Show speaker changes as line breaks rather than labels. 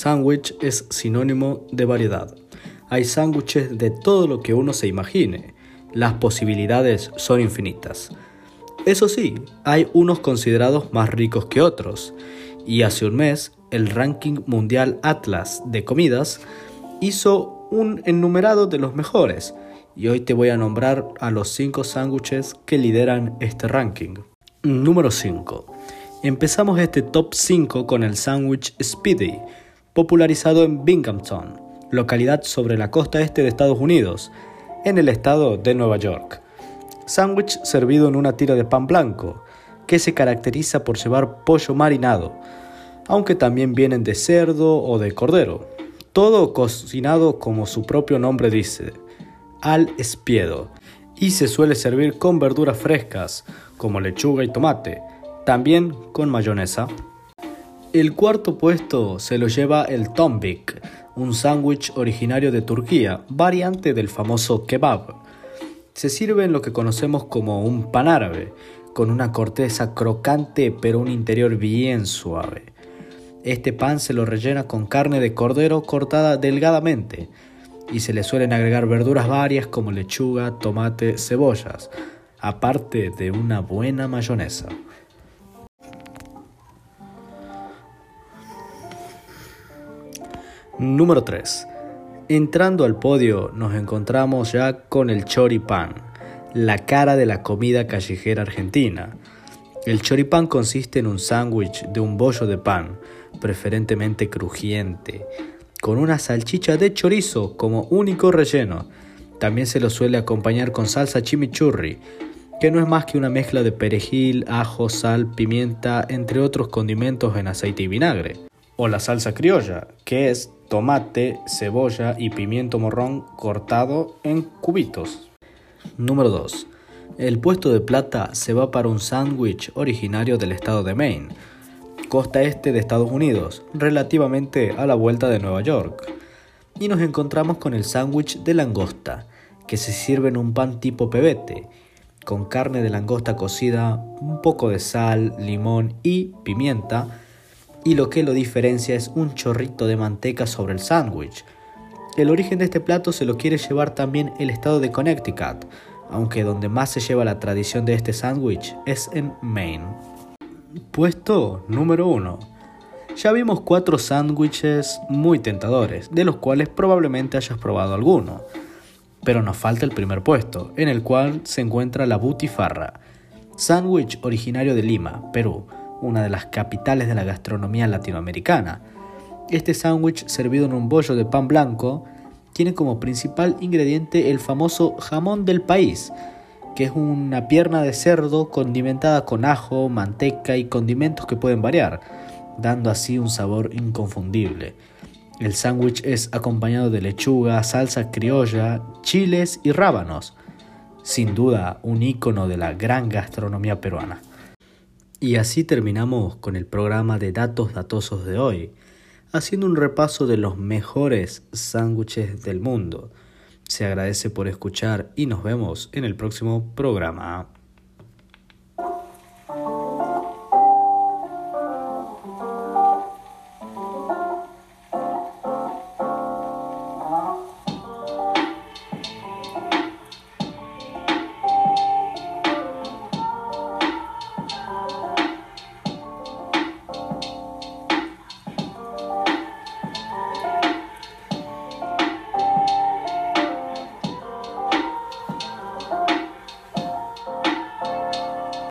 sándwich es sinónimo de variedad. Hay sándwiches de todo lo que uno se imagine. Las posibilidades son infinitas. Eso sí, hay unos considerados más ricos que otros. Y hace un mes, el ranking mundial Atlas de comidas hizo un enumerado de los mejores. Y hoy te voy a nombrar a los 5 sándwiches que lideran este ranking. Número 5. Empezamos este top 5 con el sándwich Speedy, popularizado en Binghamton, localidad sobre la costa este de Estados Unidos, en el estado de Nueva York. Sándwich servido en una tira de pan blanco, que se caracteriza por llevar pollo marinado, aunque también vienen de cerdo o de cordero. Todo cocinado como su propio nombre dice, al espiedo, y se suele servir con verduras frescas, como lechuga y tomate, también con mayonesa. El cuarto puesto se lo lleva el tombik, un sándwich originario de Turquía, variante del famoso kebab. Se sirve en lo que conocemos como un pan árabe, con una corteza crocante pero un interior bien suave. Este pan se lo rellena con carne de cordero cortada delgadamente y se le suelen agregar verduras varias como lechuga, tomate, cebollas, aparte de una buena mayonesa. Número 3. Entrando al podio nos encontramos ya con el choripán, la cara de la comida callejera argentina. El choripán consiste en un sándwich de un bollo de pan, preferentemente crujiente, con una salchicha de chorizo como único relleno. También se lo suele acompañar con salsa chimichurri, que no es más que una mezcla de perejil, ajo, sal, pimienta, entre otros condimentos en aceite y vinagre. O la salsa criolla, que es tomate, cebolla y pimiento morrón cortado en cubitos. Número 2. El puesto de plata se va para un sándwich originario del estado de Maine, costa este de Estados Unidos, relativamente a la vuelta de Nueva York. Y nos encontramos con el sándwich de langosta, que se sirve en un pan tipo pebete, con carne de langosta cocida, un poco de sal, limón y pimienta, y lo que lo diferencia es un chorrito de manteca sobre el sándwich. El origen de este plato se lo quiere llevar también el estado de Connecticut, aunque donde más se lleva la tradición de este sándwich es en Maine. Puesto número 1. Ya vimos cuatro sándwiches muy tentadores, de los cuales probablemente hayas probado alguno. Pero nos falta el primer puesto, en el cual se encuentra la butifarra, sándwich originario de Lima, Perú, una de las capitales de la gastronomía latinoamericana. Este sándwich, servido en un bollo de pan blanco, tiene como principal ingrediente el famoso jamón del país, que es una pierna de cerdo condimentada con ajo, manteca y condimentos que pueden variar, dando así un sabor inconfundible. El sándwich es acompañado de lechuga, salsa criolla, chiles y rábanos. Sin duda, un icono de la gran gastronomía peruana. Y así terminamos con el programa de datos datosos de hoy, haciendo un repaso de los mejores sándwiches del mundo. Se agradece por escuchar y nos vemos en el próximo programa.